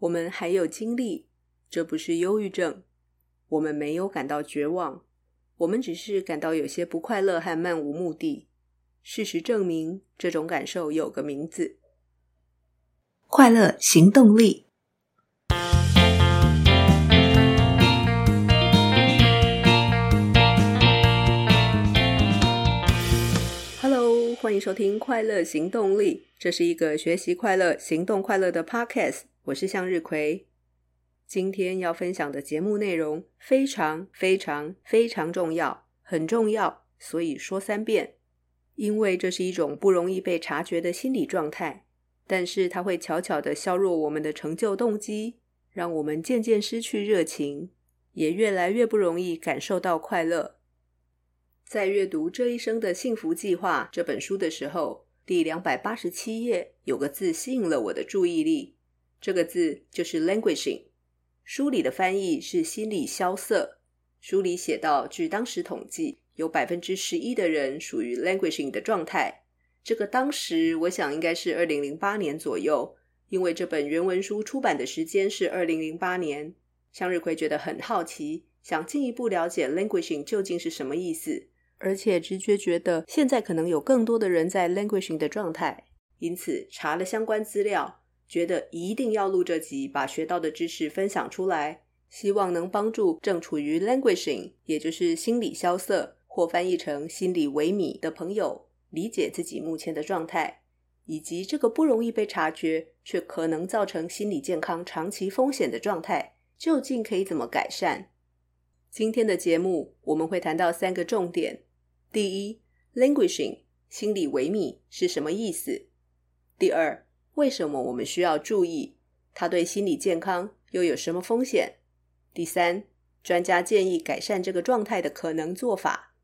我们还有精力，这不是忧郁症。我们没有感到绝望，我们只是感到有些不快乐和漫无目的。事实证明，这种感受有个名字：快乐行动力。Hello，欢迎收听《快乐行动力》，这是一个学习快乐、行动快乐的 Podcast。我是向日葵。今天要分享的节目内容非常非常非常重要，很重要，所以说三遍。因为这是一种不容易被察觉的心理状态，但是它会悄悄地削弱我们的成就动机，让我们渐渐失去热情，也越来越不容易感受到快乐。在阅读《这一生的幸福计划》这本书的时候，第两百八十七页有个字吸引了我的注意力，这个字就是 “languishing”。书里的翻译是心理萧瑟。书里写到，据当时统计，有百分之十一的人属于 languishing 的状态。这个当时，我想应该是二零零八年左右，因为这本原文书出版的时间是二零零八年。向日葵觉得很好奇，想进一步了解 languishing 究竟是什么意思，而且直觉觉得现在可能有更多的人在 languishing 的状态，因此查了相关资料。觉得一定要录这集，把学到的知识分享出来，希望能帮助正处于 languishing，也就是心理萧瑟，或翻译成心理萎靡的朋友，理解自己目前的状态，以及这个不容易被察觉，却可能造成心理健康长期风险的状态，究竟可以怎么改善？今天的节目我们会谈到三个重点：第一，languishing，心理萎靡是什么意思？第二，为什么我们需要注意它对心理健康又有什么风险？第三，专家建议改善这个状态的可能做法。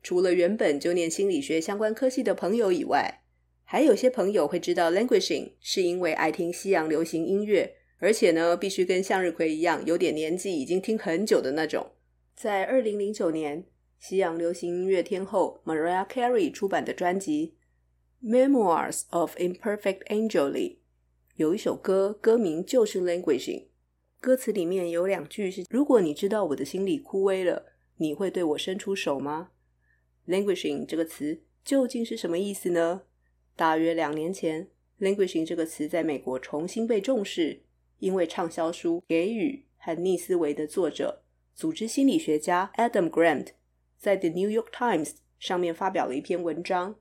除了原本就念心理学相关科系的朋友以外，还有些朋友会知道 languishing 是因为爱听西洋流行音乐，而且呢，必须跟向日葵一样有点年纪，已经听很久的那种。在二零零九年，西洋流行音乐天后 Mariah Carey 出版的专辑。Memoirs of Imperfect Angel 里有一首歌，歌名就是《Languishing》。歌词里面有两句是：“如果你知道我的心里枯萎了，你会对我伸出手吗？”“Languishing” 这个词究竟是什么意思呢？大约两年前，“Languishing” 这个词在美国重新被重视，因为畅销书《给予》和《逆思维》的作者、组织心理学家 Adam Grant 在《The New York Times》上面发表了一篇文章。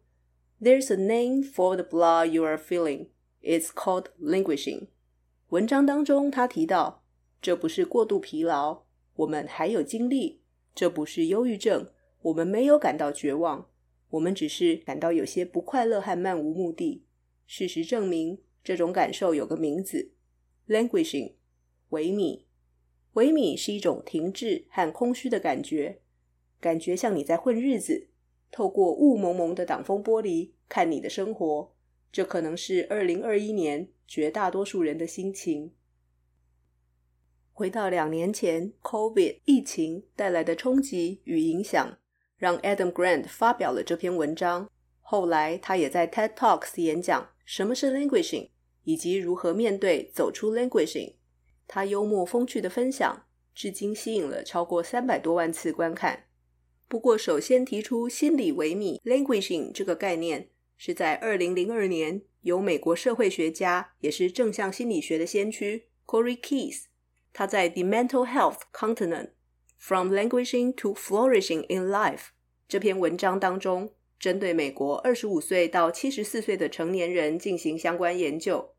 There's a name for the blah you are feeling. It's called languishing. 文章当中，他提到，这不是过度疲劳，我们还有精力；这不是忧郁症，我们没有感到绝望，我们只是感到有些不快乐和漫无目的。事实证明，这种感受有个名字：languishing，萎靡。萎靡是一种停滞和空虚的感觉，感觉像你在混日子。透过雾蒙蒙的挡风玻璃看你的生活，这可能是二零二一年绝大多数人的心情。回到两年前，COVID 疫情带来的冲击与影响，让 Adam Grant 发表了这篇文章。后来，他也在 TED Talks 演讲什么是 languishing，以及如何面对走出 languishing。他幽默风趣的分享，至今吸引了超过三百多万次观看。不过，首先提出心理萎靡 （languishing） 这个概念，是在二零零二年，由美国社会学家也是正向心理学的先驱 Corey Keys，他在《The Mental Health Continent: From Languishing to Flourishing in Life》这篇文章当中，针对美国二十五岁到七十四岁的成年人进行相关研究。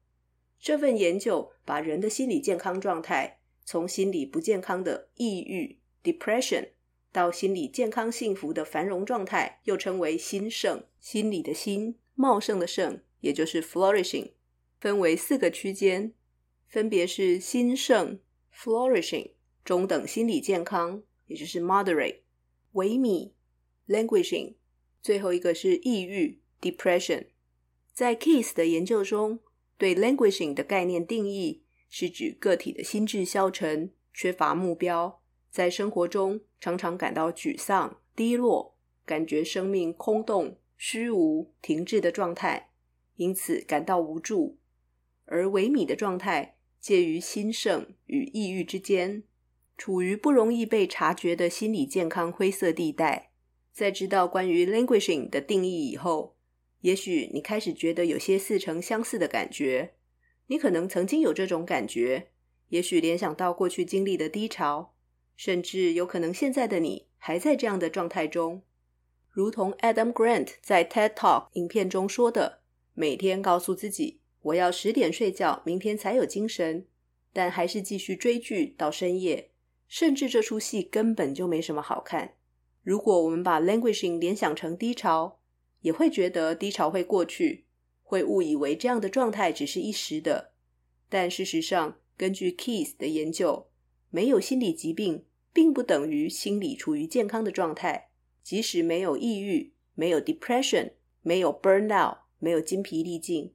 这份研究把人的心理健康状态从心理不健康的抑郁 （depression）。到心理健康幸福的繁荣状态，又称为兴盛，心理的兴，茂盛的盛，也就是 flourishing，分为四个区间，分别是兴盛 flourishing，中等心理健康，也就是 moderate，萎靡 languishing，最后一个是抑郁 depression。在 Keys 的研究中，对 languishing 的概念定义是指个体的心智消沉，缺乏目标。在生活中，常常感到沮丧、低落，感觉生命空洞、虚无、停滞的状态，因此感到无助。而萎靡的状态介于心盛与抑郁之间，处于不容易被察觉的心理健康灰色地带。在知道关于 languishing 的定义以后，也许你开始觉得有些似曾相似的感觉。你可能曾经有这种感觉，也许联想到过去经历的低潮，甚至有可能现在的你还在这样的状态中。如同 Adam Grant 在 TED Talk 影片中说的：“每天告诉自己，我要十点睡觉，明天才有精神，但还是继续追剧到深夜，甚至这出戏根本就没什么好看。”如果我们把 languishing 联想成低潮，也会觉得低潮会过去。会误以为这样的状态只是一时的，但事实上，根据 Keys 的研究，没有心理疾病并不等于心理处于健康的状态。即使没有抑郁、没有 depression、没有 burnout、没有精疲力尽，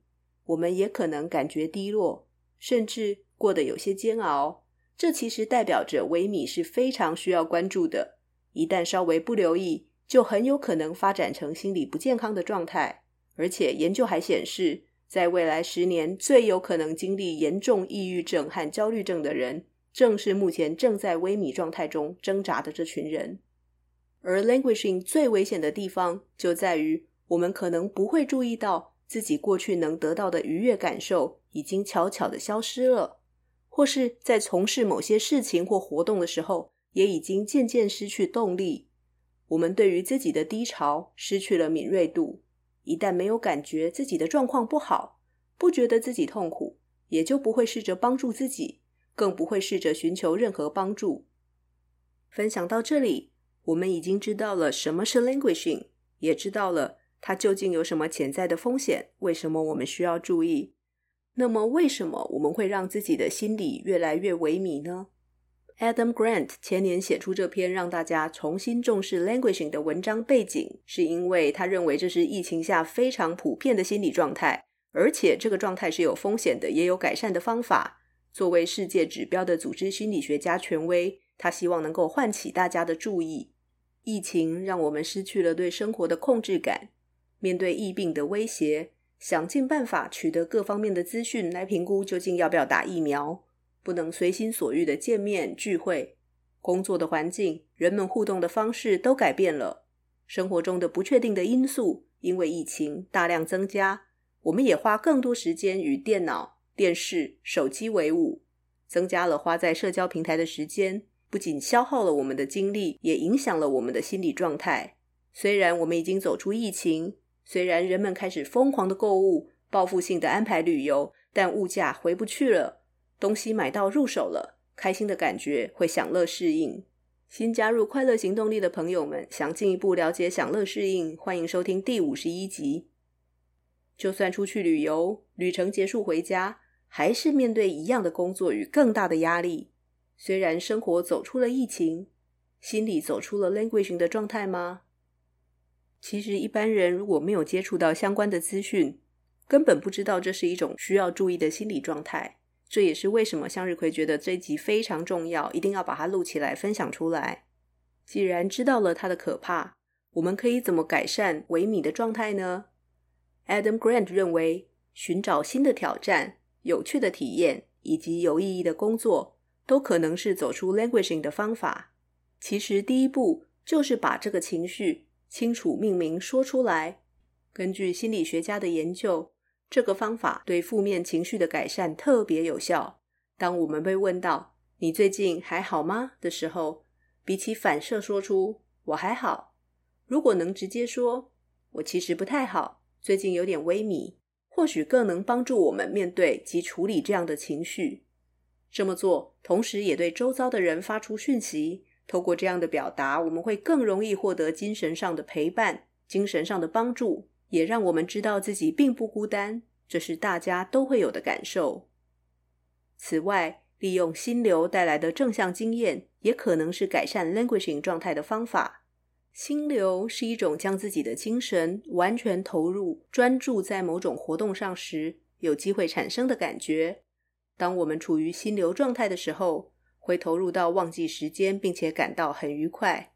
我们也可能感觉低落，甚至过得有些煎熬。这其实代表着维米是非常需要关注的，一旦稍微不留意，就很有可能发展成心理不健康的状态。而且研究还显示，在未来十年最有可能经历严重抑郁症和焦虑症的人，正是目前正在微米状态中挣扎的这群人。而 languishing 最危险的地方，就在于我们可能不会注意到自己过去能得到的愉悦感受已经悄悄地消失了，或是在从事某些事情或活动的时候，也已经渐渐失去动力。我们对于自己的低潮失去了敏锐度。一旦没有感觉自己的状况不好，不觉得自己痛苦，也就不会试着帮助自己，更不会试着寻求任何帮助。分享到这里，我们已经知道了什么是 languishing，也知道了它究竟有什么潜在的风险，为什么我们需要注意。那么，为什么我们会让自己的心理越来越萎靡呢？Adam Grant 前年写出这篇让大家重新重视 languishing 的文章，背景是因为他认为这是疫情下非常普遍的心理状态，而且这个状态是有风险的，也有改善的方法。作为世界指标的组织心理学家权威，他希望能够唤起大家的注意。疫情让我们失去了对生活的控制感，面对疫病的威胁，想尽办法取得各方面的资讯来评估究竟要不要打疫苗。不能随心所欲的见面聚会，工作的环境，人们互动的方式都改变了。生活中的不确定的因素因为疫情大量增加，我们也花更多时间与电脑、电视、手机为伍，增加了花在社交平台的时间，不仅消耗了我们的精力，也影响了我们的心理状态。虽然我们已经走出疫情，虽然人们开始疯狂的购物、报复性的安排旅游，但物价回不去了。东西买到入手了，开心的感觉会享乐适应。新加入快乐行动力的朋友们，想进一步了解享乐适应，欢迎收听第五十一集。就算出去旅游，旅程结束回家，还是面对一样的工作与更大的压力。虽然生活走出了疫情，心理走出了 languishing 的状态吗？其实一般人如果没有接触到相关的资讯，根本不知道这是一种需要注意的心理状态。这也是为什么向日葵觉得这集非常重要，一定要把它录起来分享出来。既然知道了它的可怕，我们可以怎么改善萎靡的状态呢？Adam Grant 认为，寻找新的挑战、有趣的体验以及有意义的工作，都可能是走出 languishing 的方法。其实，第一步就是把这个情绪清楚命名说出来。根据心理学家的研究，这个方法对负面情绪的改善特别有效。当我们被问到“你最近还好吗”的时候，比起反射说出“我还好”，如果能直接说“我其实不太好，最近有点萎靡”，或许更能帮助我们面对及处理这样的情绪。这么做，同时也对周遭的人发出讯息。透过这样的表达，我们会更容易获得精神上的陪伴、精神上的帮助。也让我们知道自己并不孤单，这是大家都会有的感受。此外，利用心流带来的正向经验，也可能是改善 languishing 状态的方法。心流是一种将自己的精神完全投入、专注在某种活动上时，有机会产生的感觉。当我们处于心流状态的时候，会投入到忘记时间，并且感到很愉快。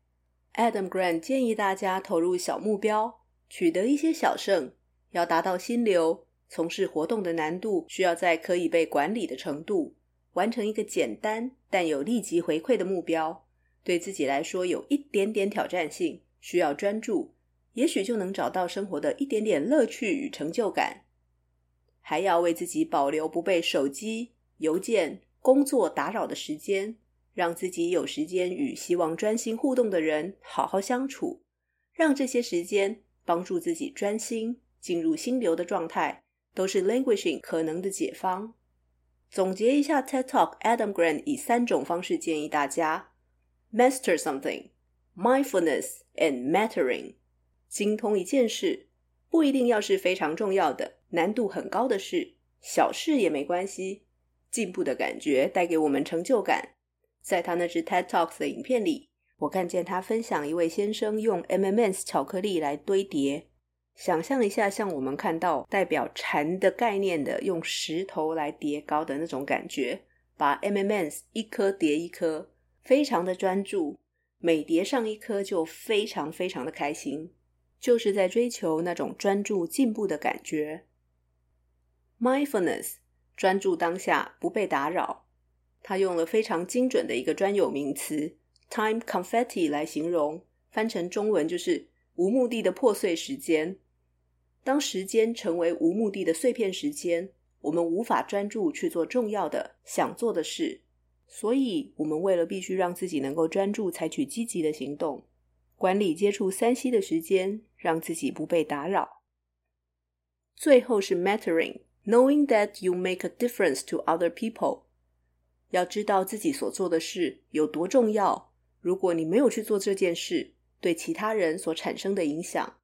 Adam Grant 建议大家投入小目标。取得一些小胜，要达到心流，从事活动的难度需要在可以被管理的程度。完成一个简单但有立即回馈的目标，对自己来说有一点点挑战性，需要专注，也许就能找到生活的一点点乐趣与成就感。还要为自己保留不被手机、邮件、工作打扰的时间，让自己有时间与希望专心互动的人好好相处，让这些时间帮助自己专心进入心流的状态，都是 languishing 可能的解方。总结一下 TED Talk，Adam Grant 以三种方式建议大家：Master something, mindfulness, and mattering。精通一件事，不一定要是非常重要的、难度很高的事，小事也没关系。进步的感觉带给我们成就感。在他那支 TED Talks 的影片里，我看见他分享一位先生用 M&M's 巧克力来堆叠。想象一下，像我们看到代表禅的概念的，用石头来叠高的那种感觉，把 M&M's 一颗叠一颗，非常的专注，每叠上一颗就非常非常的开心，就是在追求那种专注进步的感觉。Mindfulness，专注当下，不被打扰。他用了非常精准的一个专有名词 “time confetti” 来形容，翻成中文就是无目的的破碎时间。当时间成为无目的的碎片时间，我们无法专注去做重要的想做的事。所以，我们为了必须让自己能够专注，采取积极的行动，管理接触三 C 的时间，让自己不被打扰。最后是 mattering，knowing that you make a difference to other people。要知道自己所做的事有多重要。如果你没有去做这件事，对其他人所产生的影响。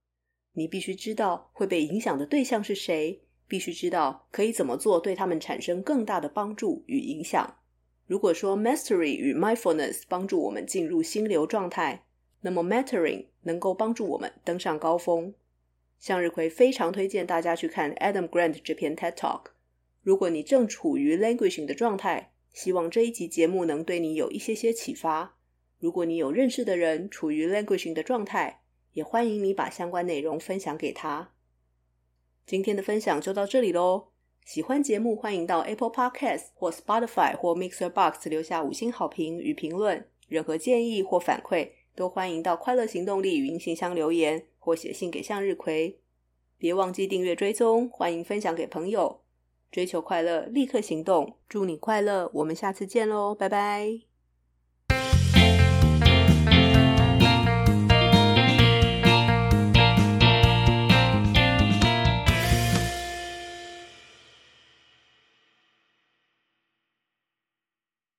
你必须知道会被影响的对象是谁，必须知道可以怎么做对他们产生更大的帮助与影响。如果说 mastery 与 mindfulness 帮助我们进入心流状态，那么 mattering 能够帮助我们登上高峰。向日葵非常推荐大家去看 Adam Grant 这篇 TED Talk。如果你正处于 languishing 的状态，希望这一集节目能对你有一些些启发。如果你有认识的人处于 languishing 的状态，也欢迎你把相关内容分享给他。今天的分享就到这里喽。喜欢节目，欢迎到 Apple Podcast 或 Spotify 或 Mixer Box 留下五星好评与评论。任何建议或反馈，都欢迎到快乐行动力语音信箱留言或写信给向日葵。别忘记订阅追踪，欢迎分享给朋友。追求快乐，立刻行动。祝你快乐，我们下次见喽，拜拜。